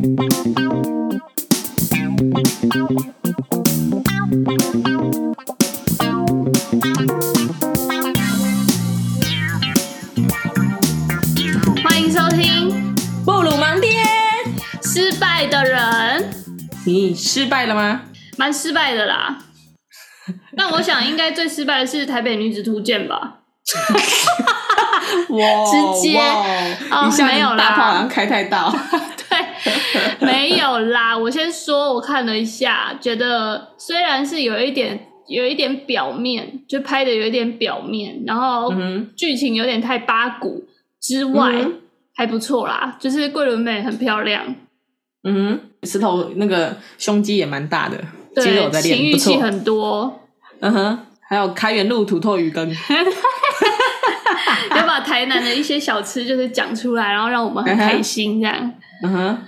欢迎收听布鲁盲爹，失败的人，你失败了吗？蛮失败的啦。那我想，应该最失败的是《台北女子图鉴》吧。哇，直接哇哦一下没有啦大炮好像开太大。对，没有啦。我先说，我看了一下，觉得虽然是有一点有一点表面，就拍的有一点表面，然后嗯剧情有点太八股之外，嗯还不错啦。就是桂纶镁很漂亮，嗯，石头那个胸肌也蛮大的，肌肉，在练，情欲。戏很多，嗯哼，还有开元路土豆鱼羹，要把台南的一些小吃就是讲出来，然后让我们很开心这样。嗯哼，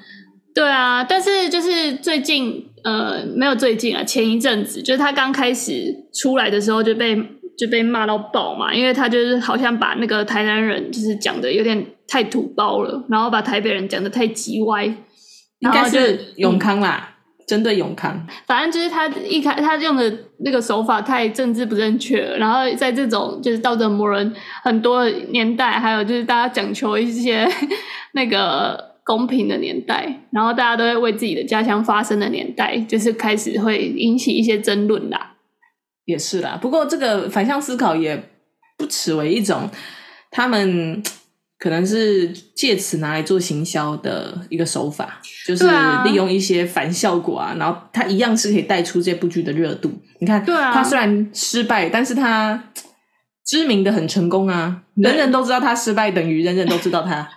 对啊，但是就是最近，呃，没有最近啊，前一阵子，就是他刚开始出来的时候就被就被骂到爆嘛，因为他就是好像把那个台南人就是讲的有点太土包了，然后把台北人讲的太叽歪，应该是永康啦，针对永康。反正就是他一开他用的那个手法太政治不正确了，然后在这种就是道德魔人很多年代，还有就是大家讲求一些 那个公平的年代，然后大家都会为自己的家乡发声的年代，就是开始会引起一些争论啦。也是啦，不过这个反向思考也不耻为一种，他们可能是借此拿来做行销的一个手法，就是利用一些反效果啊，然后它一样是可以带出这部剧的热度。你看，对啊他虽然失败，但是它知名的很成功啊，人人都知道他失败，等于人人都知道他，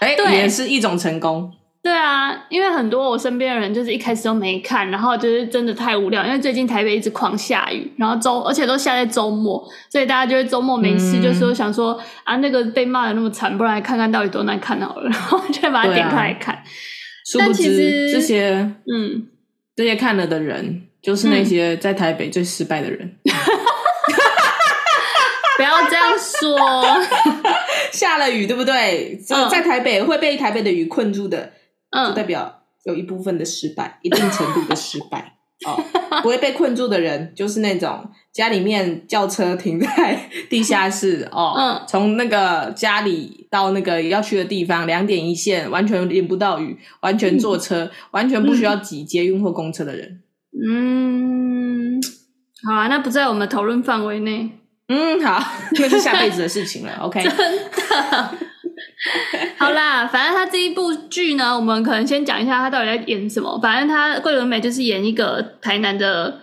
哎，对也是一种成功。对啊，因为很多我身边的人就是一开始都没看，然后就是真的太无聊，因为最近台北一直狂下雨，然后周而且都下在周末，所以大家就会周末没事，嗯就说想说啊那个被骂的那么惨，不然来看看到底多难看好了，然后就把它点开来看。殊不但其知实这些嗯，这些看了的人，就是那些在台北最失败的人。不要这样说，下了雨，对不对？嗯在台北会被台北的雨困住的，就代嗯，表有一部分的失败，一定程度的失败。哦，不会被困住的人，就是那种家里面轿车停在地下室哦，嗯从那个家里到那个要去的地方，两点一线，完全淋不到雨，完全坐车，完全不需要挤捷运或公车的人。嗯，好啊，那不在我们讨论范围内。嗯，好，那是下辈子的事情了。OK，真的 好啦，反正他这一部剧呢，我们可能先讲一下他到底在演什么。反正他桂纶镁就是演一个台南的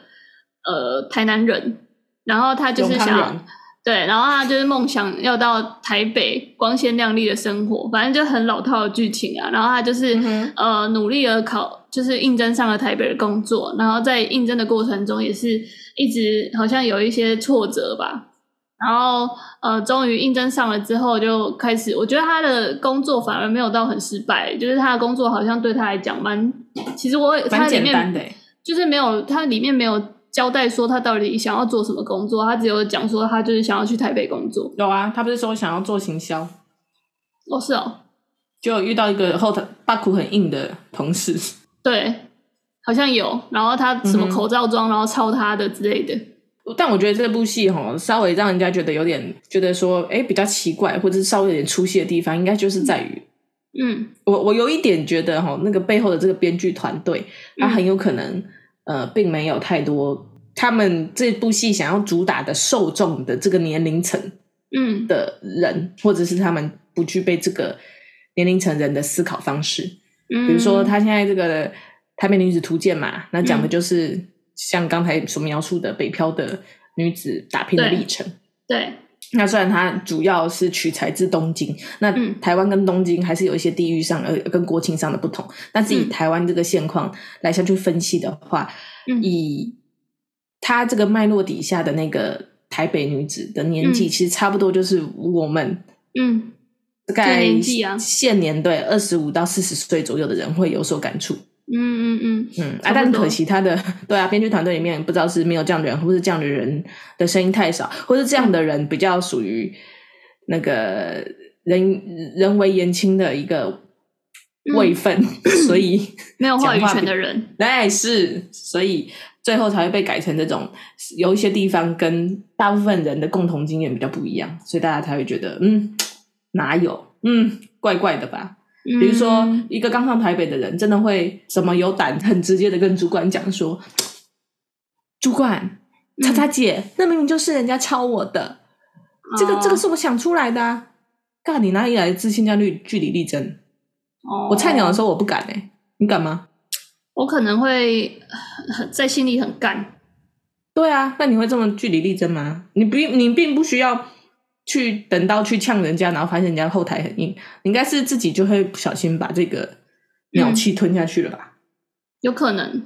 呃台南人，然后他就是想对，然后他就是梦想要到台北光鲜亮丽的生活，反正就很老套的剧情啊。然后他就是、嗯呃努力的考，就是应征上了台北的工作，然后在应征的过程中也是一直好像有一些挫折吧。然后呃，终于应征上了之后，就开始我觉得他的工作反而没有到很失败，就是他的工作好像对他来讲蛮，其实我他蛮简里面单的欸。就是没有，他里面没有交代说他到底想要做什么工作，他只有讲说他就是想要去台北工作。有啊，他不是说想要做行销，哦，是哦，就遇到一个后头把苦很硬的同事。对，好像有。然后他什么口罩装，然后抄他的之类的。但我觉得这部戏哈，稍微让人家觉得有点觉得说，哎，比较奇怪，或者是稍微有点出戏的地方，应该就是在于，嗯。我我有一点觉得哈，那个背后的这个编剧团队，他嗯。很有可能呃，并没有太多他们这部戏想要主打的受众的这个年龄层嗯。的人，或者是他们不具备这个年龄层人的思考方式。嗯，比如说，他现在这个《台北女子图鉴》嘛，那讲的就是像刚才所描述的北漂的女子打拼的历程。对，那虽然它主要是取材自东京，那嗯。台湾跟东京还是有一些地域上呃跟国情上的不同。但是以嗯。台湾这个现况来下去分析的话，嗯。以它这个脉络底下的那个台北女子的年纪，嗯。其实差不多就是我们嗯。大概现年对二十五到四十岁左右的人会有所感触。嗯嗯嗯，嗯啊，但可惜他的 对啊，编剧团队里面不知道是没有这样的人，或是这样的人的声音太少，或是这样的人比较属于那个人人为言轻的一个位分，嗯、所以没有话语权的人，哎，是，所以最后才会被改成这种有一些地方跟大部分人的共同经验比较不一样，所以大家才会觉得，嗯，哪有，嗯，怪怪的吧？嗯、比如说，一个刚上台北的人，真的会什么有胆，很直接的跟主管讲说，主管，叉叉姐，嗯、那明明就是人家抄我的，这个、哦、这个是我想出来的、啊，干你哪里来的自信？叫据据理力争。我菜鸟的时候我不敢哎、欸，你敢吗？我可能会在心里很干。对啊，那你会这么据理力争吗？你并，你并不需要去等到去呛人家，然后发现人家后台很硬，你应该是自己就会不小心把这个鸟气吞下去了吧？嗯、有可能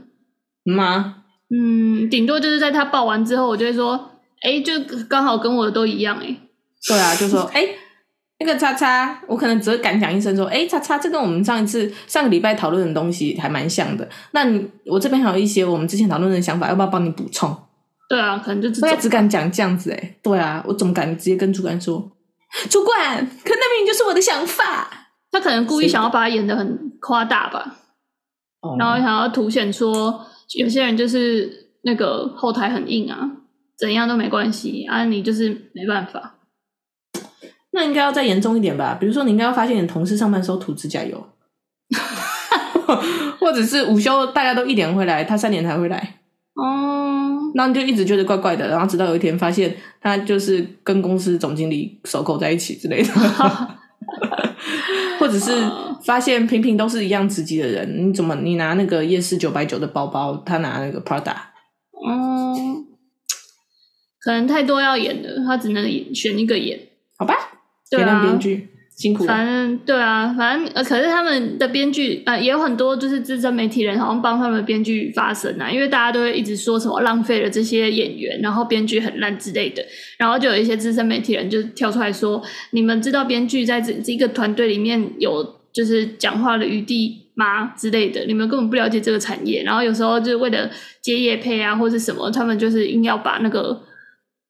吗？嗯，顶多就是在他报完之后，我就会说，哎、欸，就刚好跟我的都一样哎、欸。对啊，就说哎。欸那个叉叉，我可能只会敢讲一声说，哎，叉叉，这跟我们上一次上个礼拜讨论的东西还蛮像的。那你我这边还有一些我们之前讨论的想法，要不要帮你补充？对啊，可能就只只敢讲这样子哎。对啊，我怎么敢直接跟主管说？主管，可那明明就是我的想法。他可能故意想要把它演的很夸大吧，然后想要凸显说有些人就是那个后台很硬啊，怎样都没关系啊，你就是没办法。那应该要再严重一点吧？比如说，你应该要发现你同事上班时候涂指甲油，或者是午休大家都一点会来，他三点才会来。哦，那你就一直觉得怪怪的，然后直到有一天发现他就是跟公司总经理手勾在一起之类的，或者是发现平平都是一样职级的人，你怎么你拿那个夜市九百九的包包，他拿那个 Prada？嗯，可能太多要演的，他只能选一个演，好吧？对啊，编剧辛苦。反正对啊，反正呃，可是他们的编剧呃，也有很多就是资深媒体人，好像帮他们编剧发声啊，因为大家都会一直说什么浪费了这些演员，然后编剧很烂之类的，然后就有一些资深媒体人就跳出来说：“你们知道编剧在这这个团队里面有就是讲话的余地吗？之类的，你们根本不了解这个产业。然后有时候就是为了接业配啊，或是什么，他们就是硬要把那个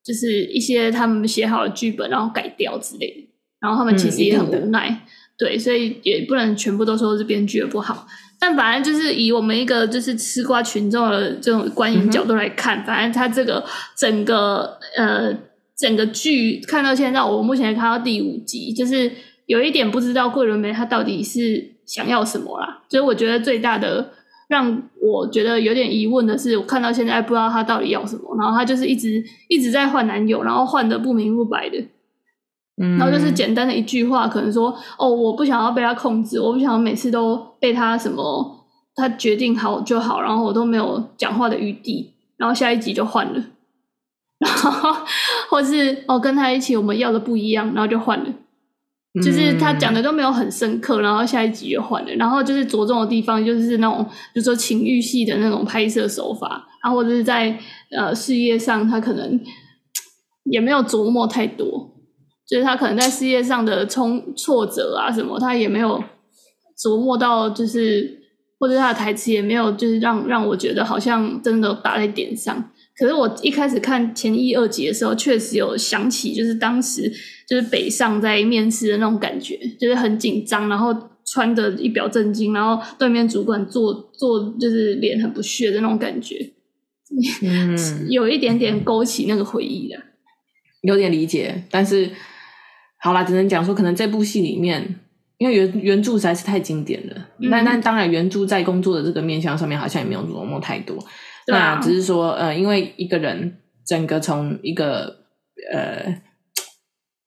就是一些他们写好的剧本然后改掉之类的。”然后他们其实也很无奈，嗯、对，所以也不能全部都说是编剧的不好。但反正就是以我们一个就是吃瓜群众的这种观影角度来看，嗯、反正他这个整个呃整个剧看到现在，我目前看到第五集，就是有一点不知道桂纶镁他到底是想要什么啦。所以我觉得最大的让我觉得有点疑问的是，我看到现在不知道他到底要什么，然后他就是一直一直在换男友，然后换的不明不白的。然后就是简单的一句话，可能说哦，我不想要被他控制，我不想要每次都被他什么，他决定好就好，然后我都没有讲话的余地，然后下一集就换了，然后或是哦跟他一起我们要的不一样，然后就换了，就是他讲的都没有很深刻，然后下一集就换了，然后就是着重的地方就是那种，比如说情欲戏的那种拍摄手法，然后或者是在呃事业上他可能也没有琢磨太多。就是他可能在事业上的冲挫折啊什么，他也没有琢磨到，就是或者他的台词也没有，就是让让我觉得好像真的打在点上。可是我一开始看前一二集的时候，确实有想起，就是当时就是北上在面试的那种感觉，就是很紧张，然后穿的一表正经，然后对面主管做做就是脸很不屑的那种感觉，嗯，有一点点勾起那个回忆的，有点理解，但是。好啦，只能讲说，可能这部戏里面，因为原原著实在是太经典了。那那、嗯、当然，原著在工作的这个面向上面，好像也没有琢磨太多。啊、那只是说，呃，因为一个人整个从一个呃，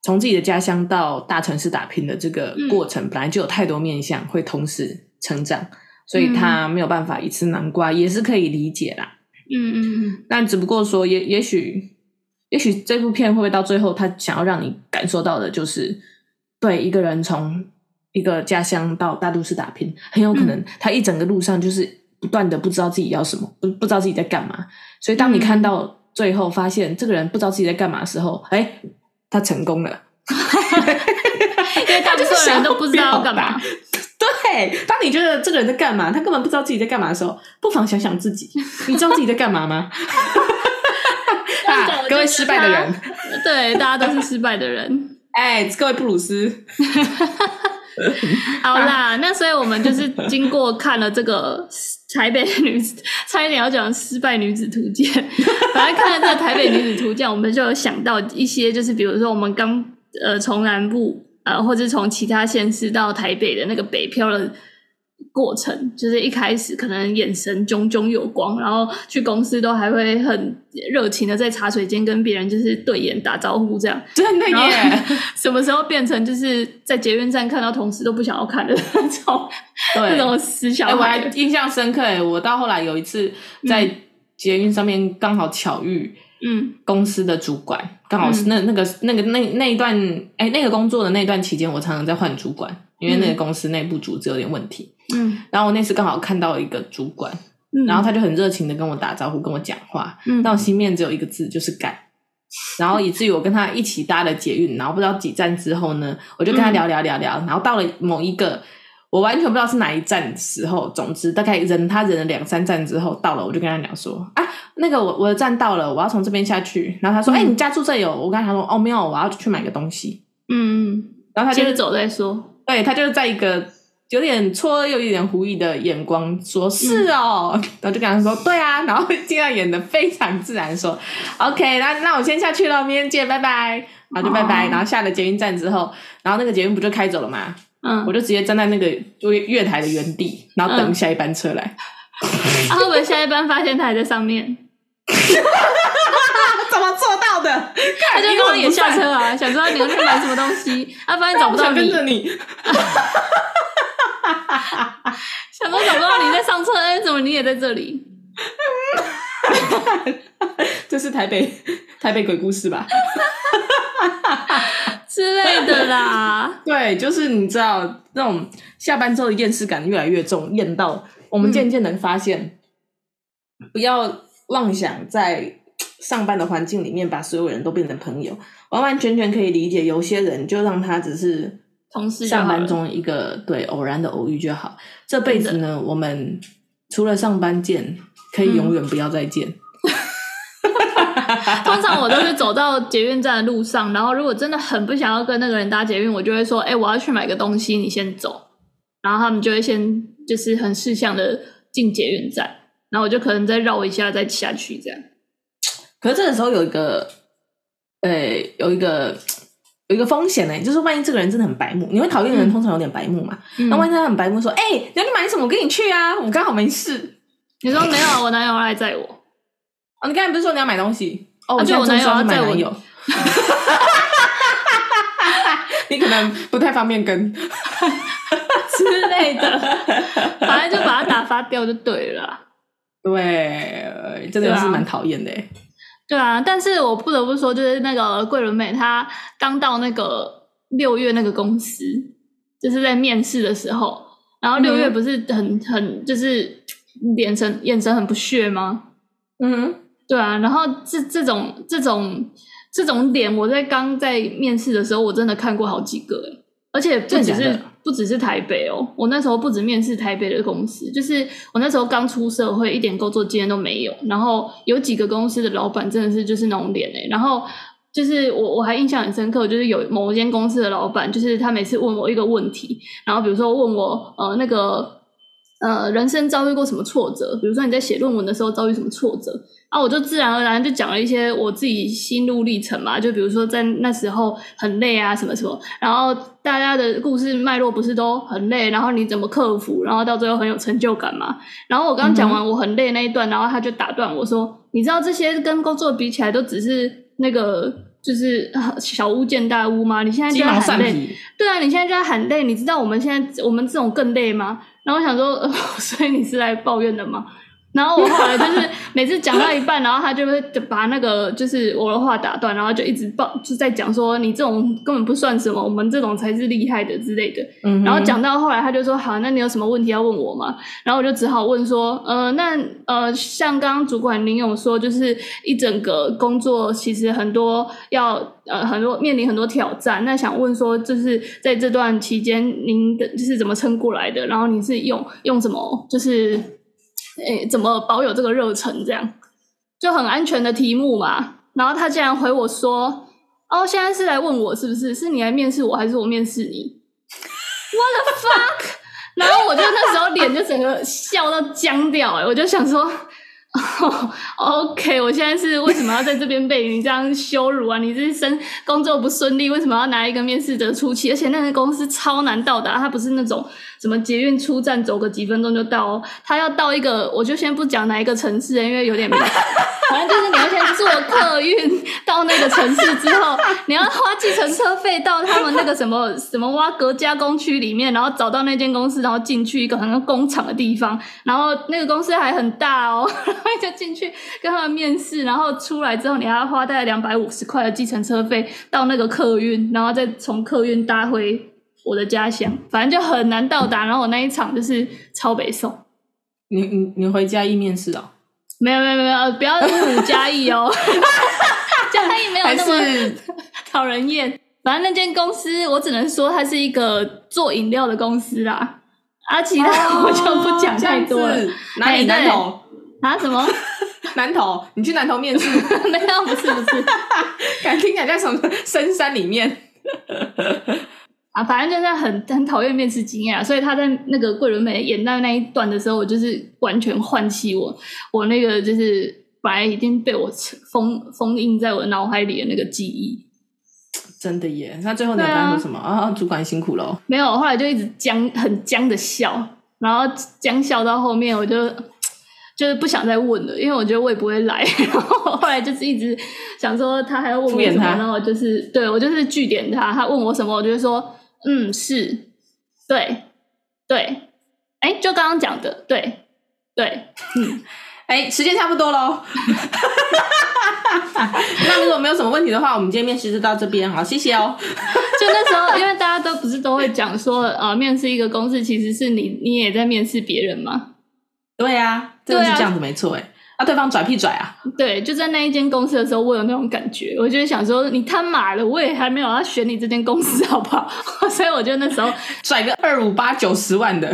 从自己的家乡到大城市打拼的这个过程，嗯、本来就有太多面向会同时成长，所以他没有办法一次南瓜，也是可以理解啦。嗯嗯嗯。但只不过说也，也也许。也许这部片会不会到最后，他想要让你感受到的就是，对一个人从一个家乡到大都市打拼，很有可能他一整个路上就是不断的不知道自己要什么，不不知道自己在干嘛。所以当你看到最后发现这个人不知道自己在干嘛的时候，哎，他成功了，因为大部分人都不知道要干嘛。对，当你觉得这个人在干嘛，他根本不知道自己在干嘛的时候，不妨想想自己，你知道自己在干嘛吗？啊！各位失败的人，对，大家都是失败的人。哎，各位布鲁斯，好啦，那所以我们就是经过看了这个台北女子，差一点要讲失败女子图鉴。反正看了这个台北女子图鉴，我们就有想到一些，就是比如说我们刚呃从南部呃，或者从其他县市到台北的那个北漂的。过程就是一开始可能眼神炯炯有光，然后去公司都还会很热情的在茶水间跟别人就是对眼打招呼这样，真的耶！什么时候变成就是在捷运站看到同事都不想要看的那种，对那种死小孩、欸、我还印象深刻诶，我到后来有一次在捷运上面刚好巧遇，嗯，公司的主管刚、嗯、好是那那个那个那那一段哎、欸、那个工作的那段期间，我常常在换主管，因为那个公司内部组织有点问题。嗯，然后我那次刚好看到一个主管，嗯、然后他就很热情的跟我打招呼，跟我讲话，嗯，但我心里面只有一个字，就是干。然后以至于我跟他一起搭了捷运，然后不知道几站之后呢，我就跟他聊聊聊聊，嗯、然后到了某一个我完全不知道是哪一站的时候，总之大概忍他忍了两三站之后到了，我就跟他讲说啊，那个我我的站到了，我要从这边下去。然后他说，哎、嗯欸，你家住这里哦？我跟他说，哦，没有，我要去买个东西。嗯，然后他就先走再说，对他就是在一个。有点错愕又有点狐疑的眼光，说是哦，嗯、然后就跟他说对啊，然后这样演的非常自然，说 OK，那那我先下去了，明天见，拜拜，然后就拜拜，哦、然后下了捷运站之后，然后那个捷运不就开走了吗？嗯，我就直接站在那个月月台的原地，然后等下一班车来。啊，会不会下一班发现他还在上面？怎么做到的？他就跟我也下车啊，想知道你要去买什么东西，他发现找不到你。跟你 想都想不到你在上车，哎，怎么你也在这里？这是台北台北鬼故事吧？之类的啦。对，就是你知道那种下班之后的厌世感越来越重，厌到我们渐渐能发现，嗯、不要妄想在上班的环境里面把所有人都变成朋友，完完全全可以理解。有些人就让他只是。同事上班中一个对偶然的偶遇就好。这辈子呢，我们除了上班见，可以永远不要再见。通常我都是走到捷运站的路上，然后如果真的很不想要跟那个人搭捷运，我就会说：“哎，我要去买个东西，你先走。”然后他们就会先就是很识相的进捷运站，然后我就可能再绕一下再下去这样。可是这个时候有一个，呃，有一个。有一个风险呢、欸，就是万一这个人真的很白目，你会讨厌的人通常有点白目嘛？嗯、那万一他很白目，说：“哎、欸，你要去买什么？我跟你去啊，我刚好没事。”你说没有，我男友来载我。哦，你刚才不是说你要买东西？哦，就我男友要载我。你可能不太方便跟 之类的，反正就把他打发掉就对了。对，真的是蛮讨厌的、欸。对啊，但是我不得不说，就是那个桂纶镁，她刚到那个六月那个公司，就是在面试的时候，然后六月不是很很就是眼神眼神很不屑吗？嗯，对啊，然后这这种这种这种脸，我在刚在面试的时候，我真的看过好几个诶，而且不只是。不只是台北哦，我那时候不止面试台北的公司，就是我那时候刚出社会，一点工作经验都没有。然后有几个公司的老板真的是就是那种脸诶，然后就是我我还印象很深刻，就是有某一间公司的老板，就是他每次问我一个问题，然后比如说问我呃那个呃人生遭遇过什么挫折，比如说你在写论文的时候遭遇什么挫折。然后我就自然而然就讲了一些我自己心路历程嘛，就比如说在那时候很累啊什么什么，然后大家的故事脉络不是都很累，然后你怎么克服，然后到最后很有成就感嘛。然后我刚讲完我很累那一段，然后他就打断我说：“你知道这些跟工作比起来都只是那个就是 小巫见大巫吗？你现在就在喊累，对啊，你现在就在喊累，你知道我们现在我们这种更累吗？”然后我想说，呃，所以你是来抱怨的吗？然后我后来就是每次讲到一半，然后他就会把那个就是我的话打断，然后就一直报就在讲说，你这种根本不算什么，我们这种才是厉害的之类的。嗯，然后讲到后来，他就说好，那你有什么问题要问我吗？然后我就只好问说，呃，那呃，像刚刚主管林勇说，就是一整个工作其实很多要呃很多面临很多挑战，那想问说，就是在这段期间您的就是怎么撑过来的？然后你是用用什么就是？诶，怎么保有这个热忱？这样就很安全的题目嘛。然后他竟然回我说：“哦，现在是来问我是不是？是你来面试我还是我面试你？” the fuck？然后我就那时候脸就整个笑到僵掉，哎，我就想说。Oh, OK，我现在是为什么要在这边被你这样羞辱啊？你这一生工作不顺利，为什么要拿一个面试者出气？而且那个公司超难到达，它不是那种什么捷运出站走个几分钟就到哦，它要到一个，我就先不讲哪一个城市，因为有点麻烦。反正就是你要先坐客运个城市之后，你要花计程车费到他们那个什么 什么挖格加工区里面，然后找到那间公司，然后进去一个好像工厂的地方，然后那个公司还很大哦。然后就进去跟他们面试，然后出来之后，你还要花大概两百五十块的计程车费到那个客运，然后再从客运搭回我的家乡，反正就很难到达。然后我那一场就是超北宋。你你你回嘉义面试哦？没有没有没有，不要侮辱嘉义哦，嘉义没有那么 讨人厌。反正那间公司，我只能说它是一个做饮料的公司啦。啊，其他 我就不讲太多了。哦、哪里南投？啊？什么？南投？你去南投面试？没有，不是，不是。敢听讲在什么深山里面？啊，反正就是很很讨厌面试经验啊，所以他在那个桂纶镁演到那一段的时候，我就是完全唤起我我那个就是本来已经被我封封印在我脑海里的那个记忆。真的耶！那最后你有跟他说什么啊，啊？主管辛苦了。没有，后来就一直僵，很僵的笑，然后僵笑到后面我就。就是不想再问了，因为我觉得我也不会来。然后后来就是一直想说他还要问我什么，然后就是对我就是据点他，他问我什么，我就会说嗯是，对对，哎，就刚刚讲的，对对，嗯，哎，时间差不多喽。那如果没有什么问题的话，我们今天面试就到这边，好，谢谢哦。就那时候，因为大家都不是都会讲说，呃，面试一个公司其实是你你也在面试别人嘛。对啊，真的是这样子没错哎啊，对方拽屁拽啊！对，就在那一间公司的时候，我有那种感觉，我就想说，你他妈的，我也还没有要选你这间公司，好不好？所以我就那时候 拽个二五八九十万的。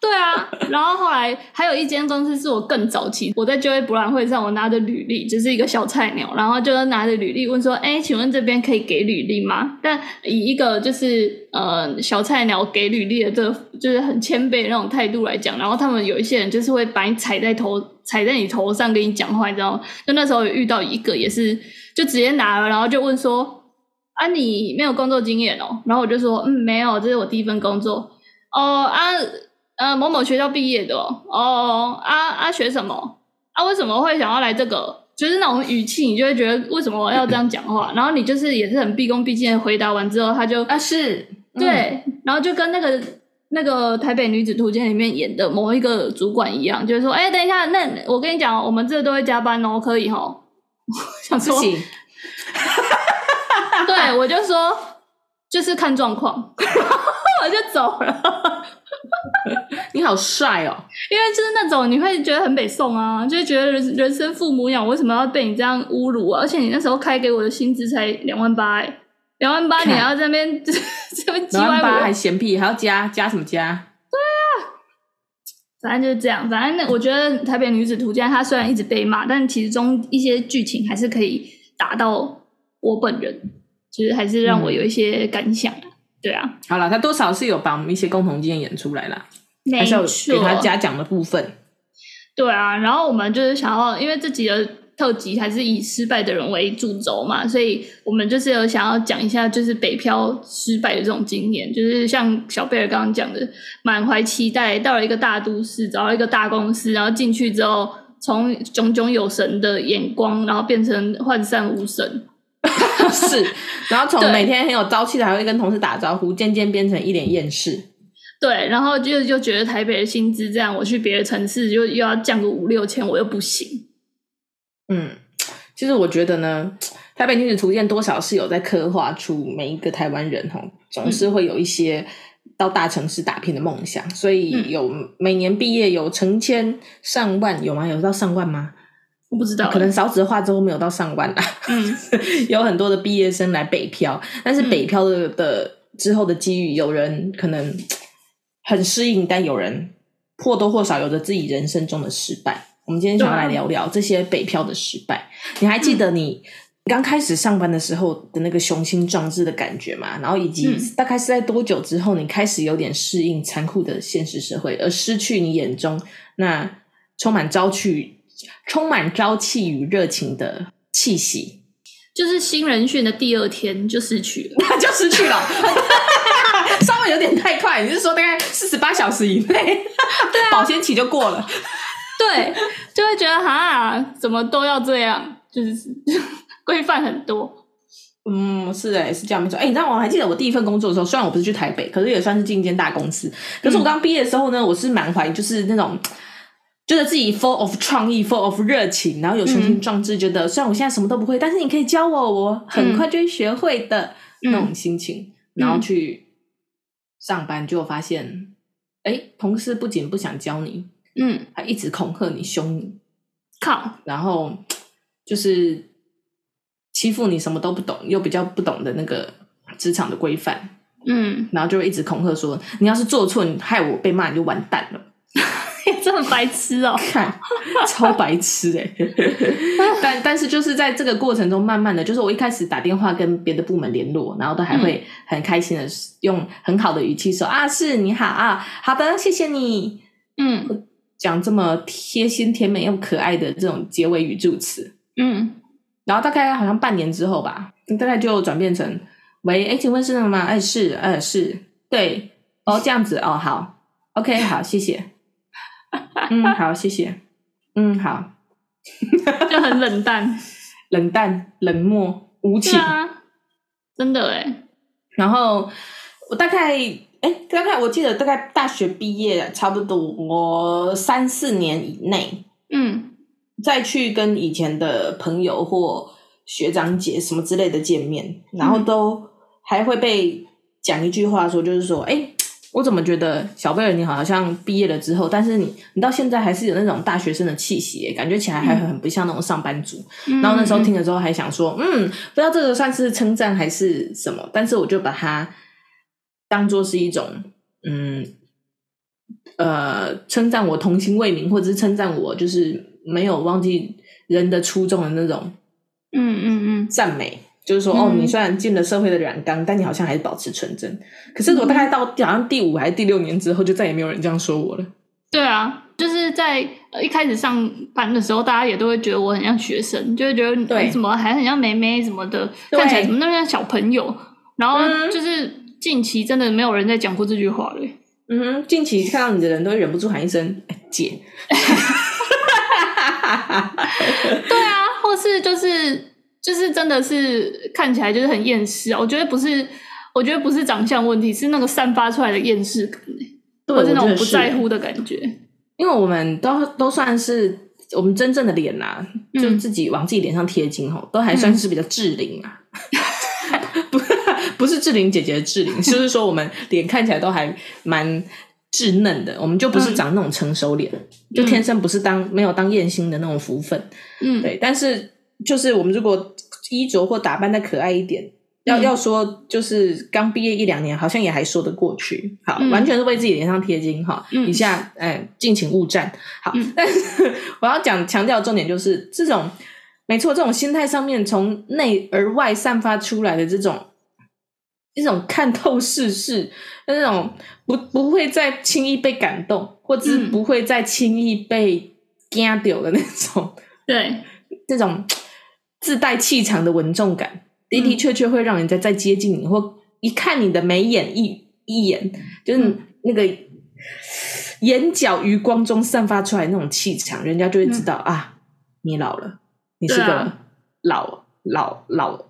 对啊，然后后来还有一间公司是我更早期，我在就业博览会上，我拿着履历，就是一个小菜鸟，然后就拿着履历问说：“哎，请问这边可以给履历吗？”但以一个就是呃小菜鸟给履历的这个，就是很谦卑的那种态度来讲，然后他们有一些人就是会把你踩在头。踩在你头上跟你讲话，你知道吗？就那时候有遇到一个，也是就直接拿了，然后就问说：“啊，你没有工作经验哦？”然后我就说：“嗯，没有，这是我第一份工作。”哦啊，呃，某某学校毕业的哦。哦啊啊，学什么？啊，为什么会想要来这个？就是那种语气，你就会觉得为什么我要这样讲话？然后你就是也是很毕恭毕敬的回答完之后，他就啊是，对，嗯、然后就跟那个。那个台北女子图鉴里面演的某一个主管一样，就是说，哎、欸，等一下，那我跟你讲，我们这都会加班哦，可以哦？想说，行 对，我就说，就是看状况，我就走了。你好帅哦，因为就是那种你会觉得很北宋啊，就会觉得人人生父母养，为什么要被你这样侮辱啊？而且你那时候开给我的薪资才两万八哎。两万八，你还要在那边 这边两万八还嫌屁，还要加加什么加？对啊，反正就是这样。反正那我觉得《台北女子图鉴》它虽然一直被骂，但其中一些剧情还是可以打到我本人，其实还是让我有一些感想。嗯、对啊，好了，他多少是有把我们一些共同经验演出来了，还是有给他嘉奖的部分。对啊，然后我们就是想要，因为自己的。特辑还是以失败的人为主轴嘛，所以我们就是有想要讲一下，就是北漂失败的这种经验，就是像小贝尔刚刚讲的，满怀期待到了一个大都市，找到一个大公司，然后进去之后，从炯炯有神的眼光，然后变成涣散无神 是，然后从每天很有朝气的还会跟同事打招呼，渐渐变成一脸厌世，对，然后就就觉得台北的薪资这样，我去别的城市就又要降个五六千，我又不行。嗯，其实我觉得呢，《台北女子图鉴》多少是有在刻画出每一个台湾人哈，总是会有一些到大城市打拼的梦想，所以有每年毕业有成千上万，有吗？有到上万吗？我不知道，可能少子化之后没有到上万啦。嗯，有很多的毕业生来北漂，但是北漂的的之后的机遇，有人可能很适应，但有人或多或少有着自己人生中的失败。我们今天想要来聊聊这些北漂的失败。你还记得你刚开始上班的时候的那个雄心壮志的感觉吗，然后以及大概是在多久之后，你开始有点适应残酷的现实社会，而失去你眼中那充满朝气、充满朝气与热情的气息。就是新人训的第二天就失去了，就失去了，稍微有点太快。你是说大概四十八小时以内，对啊，保鲜期就过了，对，就会觉得哈，怎么都要这样，就是规范很多。嗯，是诶，是这样没错。哎，你知道我还记得我第一份工作的时候，虽然我不是去台北，可是也算是进一间大公司。可是我刚毕业的时候呢，我是满怀就是那种。觉得自己 full of 创意，full of 热情，然后有雄心壮志，觉得虽然我现在什么都不会，但是你可以教我，我很快就会学会的那种心情，然后去上班，就发现，哎，同事不仅不想教你，嗯，他一直恐吓你、凶你，靠，然后就是欺负你什么都不懂，又比较不懂的那个职场的规范，嗯，然后就会一直恐吓说，你要是做错，你害我被骂，你就完蛋了。这么白痴哦，看超白痴哎！但但是就是在这个过程中，慢慢的就是我一开始打电话跟别的部门联络，然后都还会很开心的用很好的语气说、嗯、啊，是你好啊，好的，谢谢你，嗯，讲这么贴心、甜美又可爱的这种结尾语助词，嗯，然后大概好像半年之后吧，大概就转变成喂，哎，请问是那个吗？哎，是，呃，是，对，哦，这样子哦，好，OK，好，谢谢。嗯，好，谢谢。嗯，好，就很冷淡，冷淡、冷漠、无情，啊、真的哎。然后我大概，哎，大概我记得大概大学毕业差不多我三四年以内，嗯，再去跟以前的朋友或学长姐什么之类的见面，然后都还会被讲一句话说，就是说，哎。我怎么觉得小贝尔你好像毕业了之后，但是你你到现在还是有那种大学生的气息，感觉起来还很不像那种上班族。嗯、然后那时候听了之后还想说，嗯，不知道这个算是称赞还是什么，但是我就把它当做是一种，嗯，呃，称赞我童心未泯，或者是称赞我就是没有忘记人的初衷的那种，嗯嗯嗯，赞美。就是说，哦，你虽然进了社会的染缸，但你好像还是保持纯真。可是我大概到好像第五还是第六年之后，就再也没有人这样说我了。对啊，就是在一开始上班的时候，大家也都会觉得我很像学生，就会觉得你怎么还很像妹妹什么的，看起来怎么那么像小朋友。然后就是近期真的没有人在讲过这句话嘞。嗯哼，近期看到你的人都会忍不住喊一声“姐”。对啊，或是就是。就是真的是看起来就是很厌世啊！我觉得不是，我觉得不是长相问题，是那个散发出来的厌世感，对，或者那种不在乎的感觉。因为我们都都算是我们真正的脸呐、啊，嗯、就自己往自己脸上贴金吼，都还算是比较智龄啊。不，不是志玲姐姐的志玲，就是说我们脸看起来都还蛮稚嫩的，我们就不是长那种成熟脸，嗯、就天生不是当没有当艳星的那种福分。嗯，对，但是。就是我们如果衣着或打扮的可爱一点，要、嗯、要说就是刚毕业一两年，好像也还说得过去。好，嗯、完全是为自己脸上贴金哈。以下哎，敬请勿战。好，嗯、但是我要讲强调重点就是这种，没错，这种心态上面从内而外散发出来的这种一种看透世事，那种不不会再轻易被感动，或者是不会再轻易被惊掉的那种。对，这种。自带气场的稳重感，的的确确会让人家再接近你，或一看你的眉眼一一眼，就是那个眼角余光中散发出来那种气场，人家就会知道、嗯、啊，你老了，你是个老、啊、老老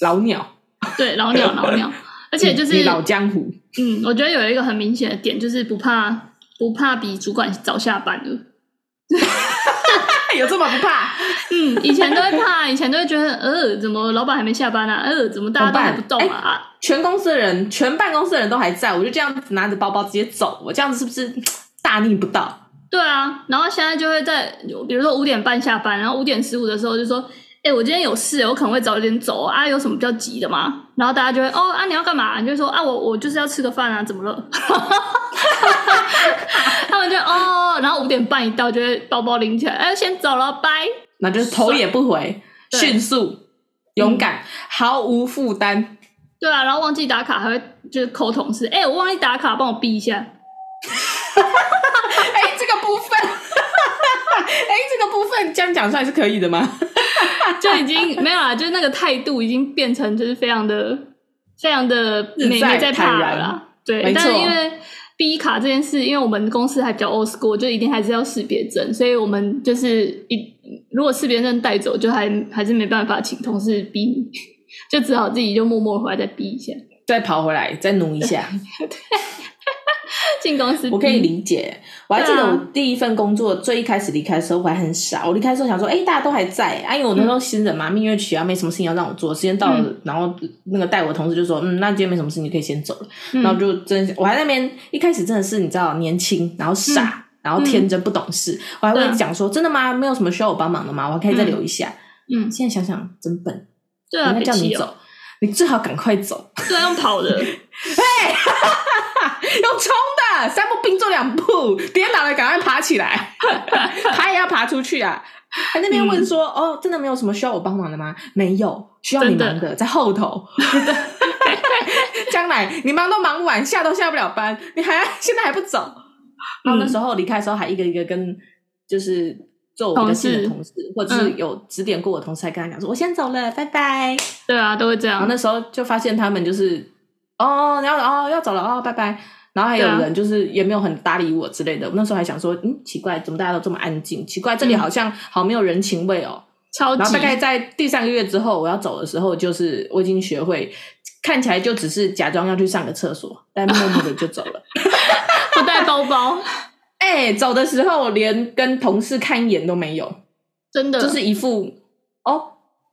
老鸟，对，老鸟老鸟，而且就是老江湖。嗯，我觉得有一个很明显的点，就是不怕不怕比主管早下班了。有这么不怕？嗯，以前都会怕，以前都会觉得，呃，怎么老板还没下班啊？呃，怎么大家都还不动啊？欸、全公司的人，全办公室的人都还在，我就这样子拿着包包直接走，我这样子是不是大逆不道？对啊，然后现在就会在，比如说五点半下班，然后五点十五的时候就说，哎、欸，我今天有事，我可能会早一点走啊，有什么比较急的吗？然后大家就会，哦啊，你要干嘛？你就说啊，我我就是要吃个饭啊，怎么了？他们就哦，然后五点半一到，就会包包拎起来，哎，先走了，拜。那就是头也不回，迅速勇敢，嗯、毫无负担。对啊，然后忘记打卡还会就是扣同事，哎、欸，我忘记打卡，帮我逼一下。哎、欸，这个部分，哎、欸，这个部分这样讲出来是可以的吗？就已经没有了，就是那个态度已经变成就是非常的、非常的没没在怕了。对，但是因为逼卡这件事，因为我们公司还比较 old school，就一定还是要识别证，所以我们就是一如果识别证带走，就还还是没办法请同事逼你。就只好自己就默默回来再逼一下，再跑回来再努一下。对，进公司我可以理解。我还记得我第一份工作最一开始离开的时候，我还很傻。我离开的时候想说，哎、欸，大家都还在，啊，因为我那时候新人嘛，蜜月期啊，没什么事情要让我做。时间到了，嗯、然后那个带我的同事就说，嗯，那今天没什么事，你可以先走了。嗯、然后就真，我还在那边一开始真的是你知道，年轻，然后傻，嗯、然后天真不懂事。嗯、我还会讲说，真的吗？没有什么需要我帮忙的吗？我还可以再留一下。嗯，现在想想真笨。对啊，叫你走，你最好赶快走。对，用跑的，嘿，用冲的，三步并作两步，跌倒了赶快爬起来，爬也要爬出去啊。他那边问说：“哦，真的没有什么需要我帮忙的吗？”没有，需要你忙的在后头。将来你忙都忙不完，下都下不了班，你还现在还不走？然后那时候离开的时候，还一个一个跟就是。做我比较近的同事，或者是有指点过我的同事，还跟他讲说：“我先走了，拜拜。”对啊，都会这样。然后那时候就发现他们就是哦，然后哦要走了哦，拜拜。然后还有人就是也没有很搭理我之类的。我那时候还想说：“嗯，奇怪，怎么大家都这么安静？奇怪，这里好像好没有人情味哦。”超级。然后大概在第三个月之后，我要走的时候，就是我已经学会看起来就只是假装要去上个厕所，但默默的就走了，不带包包。哎、欸，走的时候连跟同事看一眼都没有，真的。就是一副哦，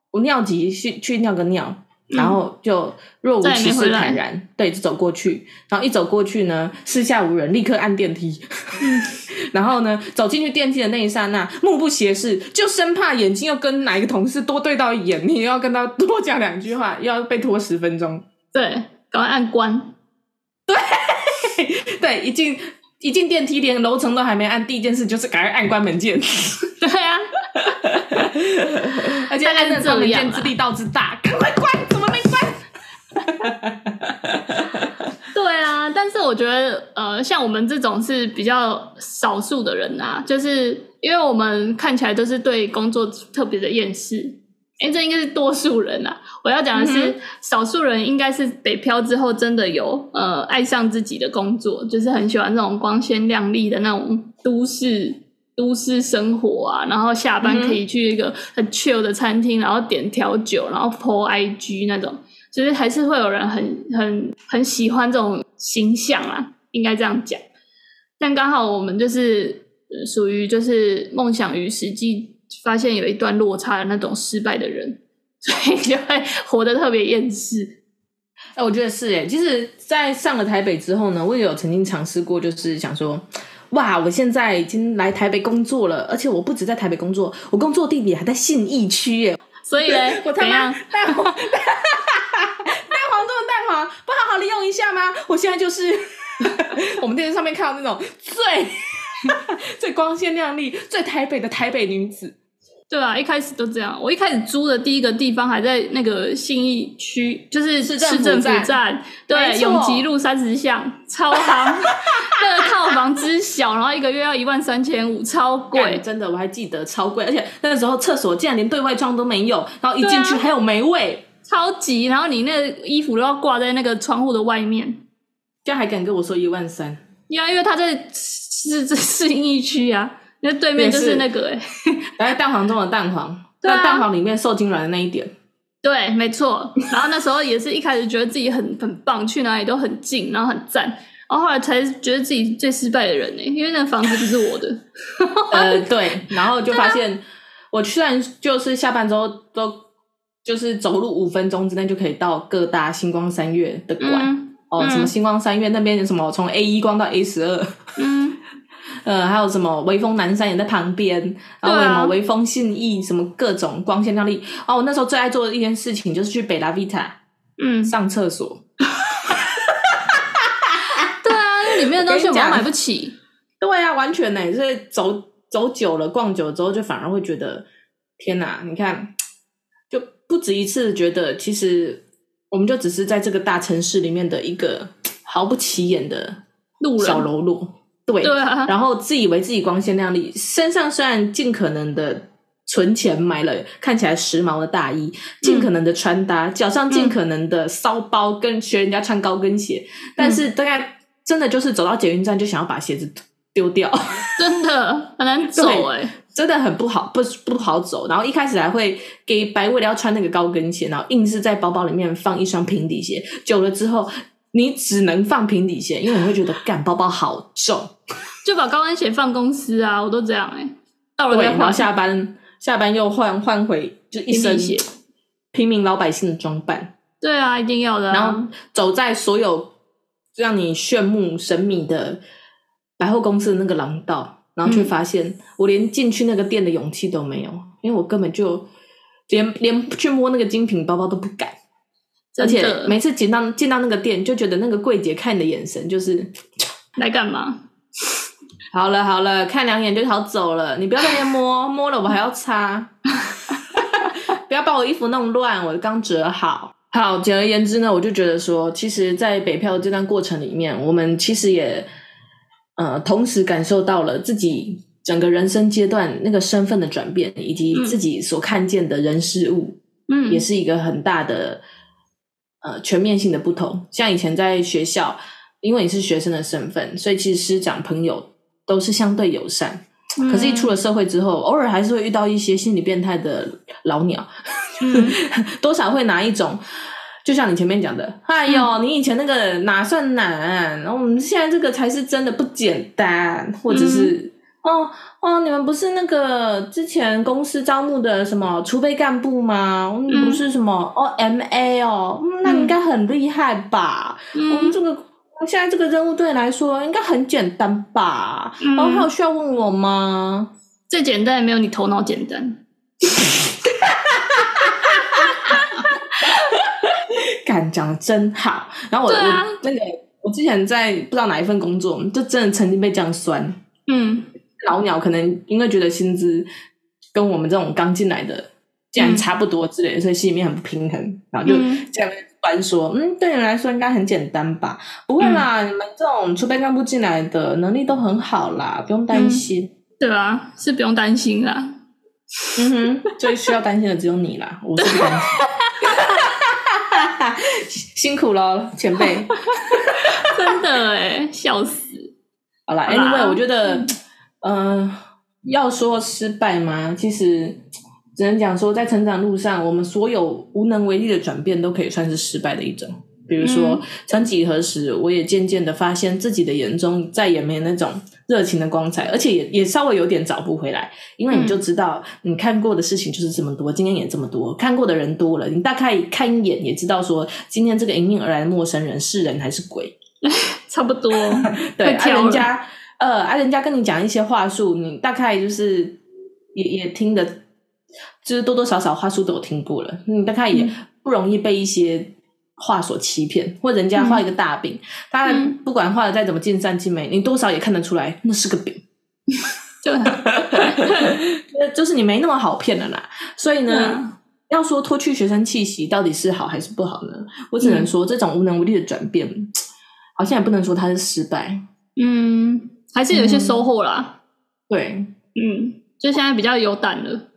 我尿急去去尿个尿，嗯、然后就若无其事坦然，对，就走过去，然后一走过去呢，四下无人，立刻按电梯，嗯、然后呢，走进去电梯的那一刹那，目不斜视，就生怕眼睛又跟哪一个同事多对到一眼，你又要跟他多讲两句话，又要被拖十分钟，对，赶快按关，对对，一进。一进电梯，连楼层都还没按，第一件事就是赶快按关门键。对啊，而且按那关门键之力道之大，赶快关，怎么没关？对啊，但是我觉得，呃，像我们这种是比较少数的人啊，就是因为我们看起来都是对工作特别的厌世。哎，这应该是多数人啊！我要讲的是，少数人应该是北漂之后真的有呃爱上自己的工作，就是很喜欢那种光鲜亮丽的那种都市都市生活啊。然后下班可以去一个很 chill 的餐厅，然后点调酒，然后 po IG 那种，就是还是会有人很很很喜欢这种形象啊，应该这样讲。但刚好我们就是属于就是梦想与实际。发现有一段落差的那种失败的人，所以就会活得特别厌世。哎，我觉得是哎。其实，在上了台北之后呢，我也有曾经尝试过，就是想说，哇，我现在已经来台北工作了，而且我不止在台北工作，我工作地点还在信义区耶。所以呢，我他妈 蛋黄，蛋黄中的蛋黄，不好好利用一下吗？我现在就是我们电视上面看到那种最最光鲜亮丽、最台北的台北女子。对啊，一开始都这样。我一开始租的第一个地方还在那个信义区，就是市政府站，对，永吉路三十巷，超夯。那个套房之小，然后一个月要一万三千五，超贵。真的，我还记得超贵，而且那个时候厕所竟然连对外窗都没有，然后一进去还有霉味，啊，超级。然后你那个衣服都要挂在那个窗户的外面，这样还敢跟我说一万三？呀，因为他在是这信义区啊。那对面就是那个哎，来蛋黄中的蛋黄，在、啊、蛋黄里面受精卵的那一点，对，没错。然后那时候也是一开始觉得自己很很棒，去哪里都很近，然后很赞。然后后来才觉得自己最失败的人呢，因为那个房子不是我的。呃，对。然后就发现，我虽然就是下班之后都就是走路五分钟之内就可以到各大星光三月的馆、嗯、哦，什么星光三月那边有什么从 A 一逛到 A 十二，嗯。呃，还有什么微风南山也在旁边，然后什么微风信义，什么各种光鲜亮丽。哦，我那时候最爱做的一件事情就是去北拉维塔，嗯，上厕所。对啊，那里面的东西我们买不起。对啊，完全呢，所以走走久了，逛久了之后，就反而会觉得天哪！你看，就不止一次觉得，其实我们就只是在这个大城市里面的一个毫不起眼的路人小喽啰。对，对啊，然后自以为自己光鲜亮丽，身上虽然尽可能的存钱买了看起来时髦的大衣，尽可能的穿搭，嗯、脚上尽可能的骚包，跟学人家穿高跟鞋，嗯、但是大概真的就是走到捷运站就想要把鞋子丢掉，真的很难走 哎、欸，真的很不好，不不好走。然后一开始还会给白为了要穿那个高跟鞋，然后硬是在包包里面放一双平底鞋，久了之后。你只能放平底鞋，因为你会觉得干包包好重，就把高跟鞋放公司啊，我都这样哎、欸。到了再换下班下班又换换回就一身平民老百姓的装扮。对啊，一定要的、啊。然后走在所有让你炫目神秘的百货公司的那个廊道，然后却发现我连进去那个店的勇气都没有，因为我根本就连连去摸那个精品包包都不敢。而且每次进到进到那个店，就觉得那个柜姐看你的眼神就是 来干嘛？好了好了，看两眼就好走了。你不要在那边摸 摸了，我还要擦。不要把我衣服弄乱，我刚折好。好，简而言之呢，我就觉得说，其实，在北漂这段过程里面，我们其实也呃，同时感受到了自己整个人生阶段那个身份的转变，以及自己所看见的人事物，嗯，也是一个很大的。呃，全面性的不同，像以前在学校，因为你是学生的身份，所以其实师长朋友都是相对友善。嗯、可是，一出了社会之后，偶尔还是会遇到一些心理变态的老鸟，嗯、多少会拿一种，就像你前面讲的，哎呦，嗯、你以前那个哪算难？然后我们现在这个才是真的不简单，或者是。嗯哦哦，你们不是那个之前公司招募的什么储备干部吗？嗯、不是什么 O M A 哦，那你应该很厉害吧？嗯、我们这个现在这个任务对你来说应该很简单吧？然后、还有需要问我吗？最简单也没有你头脑简单。敢讲真好。然后我、啊、我那个我之前在不知道哪一份工作，就真的曾经被这样酸。嗯。老鸟可能因为觉得薪资跟我们这种刚进来的竟然差不多之类的，嗯、所以心里面很不平衡，然后就这样关说：“嗯，对你来说应该很简单吧？不会啦，嗯、你们这种储备干部进来的能力都很好啦，不用担心。嗯”对啊，是不用担心啦。嗯哼，最需要担心的只有你啦，我是不担心。辛苦了，前辈。真的哎，笑死。好啦 anyway 我觉得。嗯要说失败吗？其实只能讲说，在成长路上，我们所有无能为力的转变，都可以算是失败的一种。比如说，曾几何时，我也渐渐的发现自己的眼中再也没有那种热情的光彩，而且也也稍微有点找不回来。因为你就知道，你看过的事情就是这么多，今天也这么多，看过的人多了，你大概看一眼也知道说，今天这个迎面而来的陌生人是人还是鬼，差不多。对，啊，人家。呃，啊，人家跟你讲一些话术，你大概就是也也听的，就是多多少少话术都有听过了，你大概也不容易被一些话所欺骗，嗯、或者人家画一个大饼，当然、不管画的再怎么尽善尽美，你多少也看得出来那是个饼，就 就是你没那么好骗的啦。所以呢，嗯、要说脱去学生气息到底是好还是不好呢？我只能说，这种无能为力的转变，嗯、好像也不能说它是失败，嗯。还是有一些收获啦，嗯、对，嗯，就现在比较有胆了。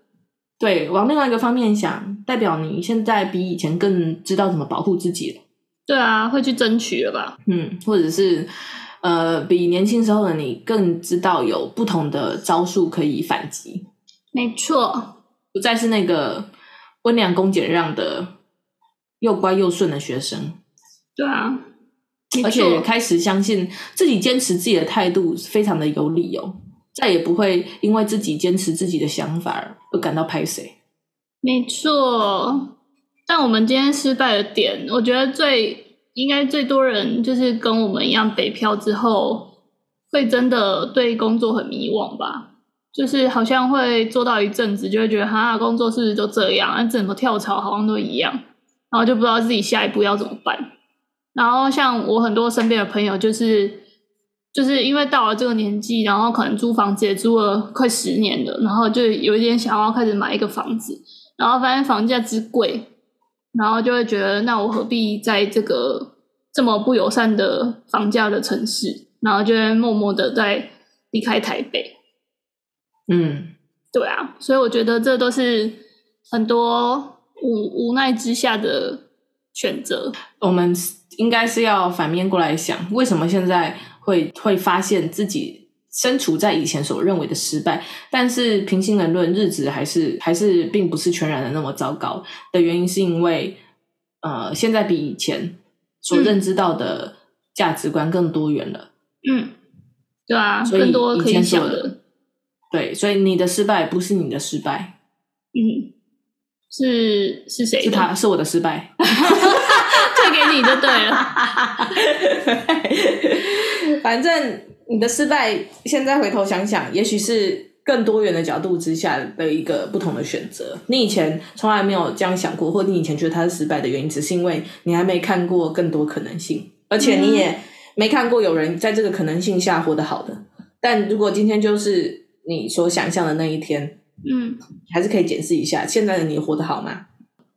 对，往另外一个方面想，代表你现在比以前更知道怎么保护自己了。对啊，会去争取了吧？嗯，或者是呃，比年轻时候的你更知道有不同的招数可以反击。没错，不再是那个温良恭俭让的又乖又顺的学生。对啊。而且开始相信自己坚持自己的态度非常的有理由，再也不会因为自己坚持自己的想法而感到拍谁。没错，但我们今天失败的点，我觉得最应该最多人就是跟我们一样北漂之后，会真的对工作很迷惘吧？就是好像会做到一阵子，就会觉得哈，工作是不是就这样？啊，怎么跳槽好像都一样，然后就不知道自己下一步要怎么办。然后像我很多身边的朋友，就是就是因为到了这个年纪，然后可能租房子也租了快十年了，然后就有一点想要开始买一个房子，然后发现房价之贵，然后就会觉得，那我何必在这个这么不友善的房价的城市，然后就会默默的在离开台北。嗯，对啊，所以我觉得这都是很多无无奈之下的选择。我们应该是要反面过来想，为什么现在会会发现自己身处在以前所认为的失败，但是平心而论，日子还是还是并不是全然的那么糟糕的原因，是因为呃，现在比以前所认知到的价值观更多元了。嗯，对啊，所以更多可以想的。对，所以你的失败不是你的失败，嗯，是是谁？是他是我的失败，退给你就对了。反正你的失败，现在回头想想，也许是更多元的角度之下的一个不同的选择。你以前从来没有这样想过，或你以前觉得他是失败的原因，只是因为你还没看过更多可能性，而且你也没看过有人在这个可能性下活得好的。但如果今天就是。你所想象的那一天，嗯，还是可以检视一下现在的你活得好吗？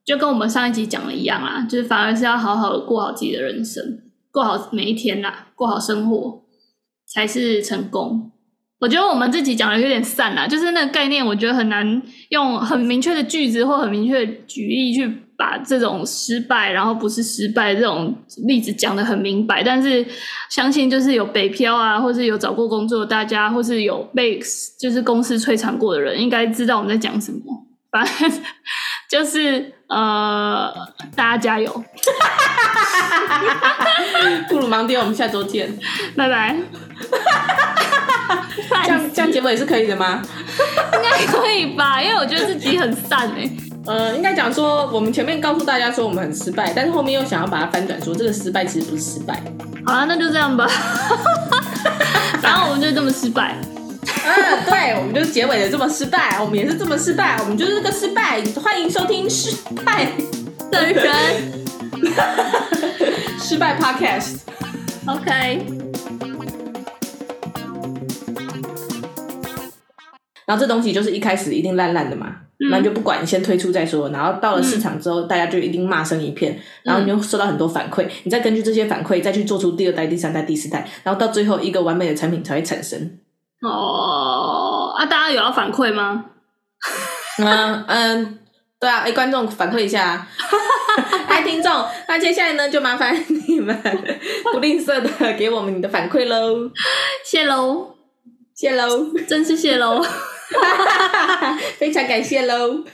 就跟我们上一集讲的一样啊，就是反而是要好好的过好自己的人生，过好每一天啦，过好生活才是成功。我觉得我们自己讲的有点散啦，就是那个概念，我觉得很难用很明确的句子或很明确的举例去。把这种失败，然后不是失败这种例子讲得很明白，但是相信就是有北漂啊，或是有找过工作的大家，或是有被就是公司摧残过的人，应该知道我们在讲什么。反正 就是呃，大家加油！布鲁芒迪，我们下周见，拜拜。这样这样结尾也是可以的吗？应该可以吧，因为我觉得自己很散哎。呃，应该讲说，我们前面告诉大家说我们很失败，但是后面又想要把它翻转，说这个失败其实不是失败。好啊，那就这样吧。然后我们就这么失败。嗯，对，我们就结尾的这么失败，我们也是这么失败，我们就是这个失败。欢迎收听失败的人，失败 Podcast。OK。然后这东西就是一开始一定烂烂的嘛，那、嗯、就不管你先推出再说，然后到了市场之后，嗯、大家就一定骂声一片，然后你就收到很多反馈，嗯、你再根据这些反馈再去做出第二代、第三代、第四代，然后到最后一个完美的产品才会产生。哦，啊，大家有要反馈吗？嗯嗯，对啊，哎，观众反馈一下，嗨，听众，那接下来呢，就麻烦你们 不吝啬的给我们你的反馈喽，谢喽，谢喽，真是谢喽。非常感谢喽。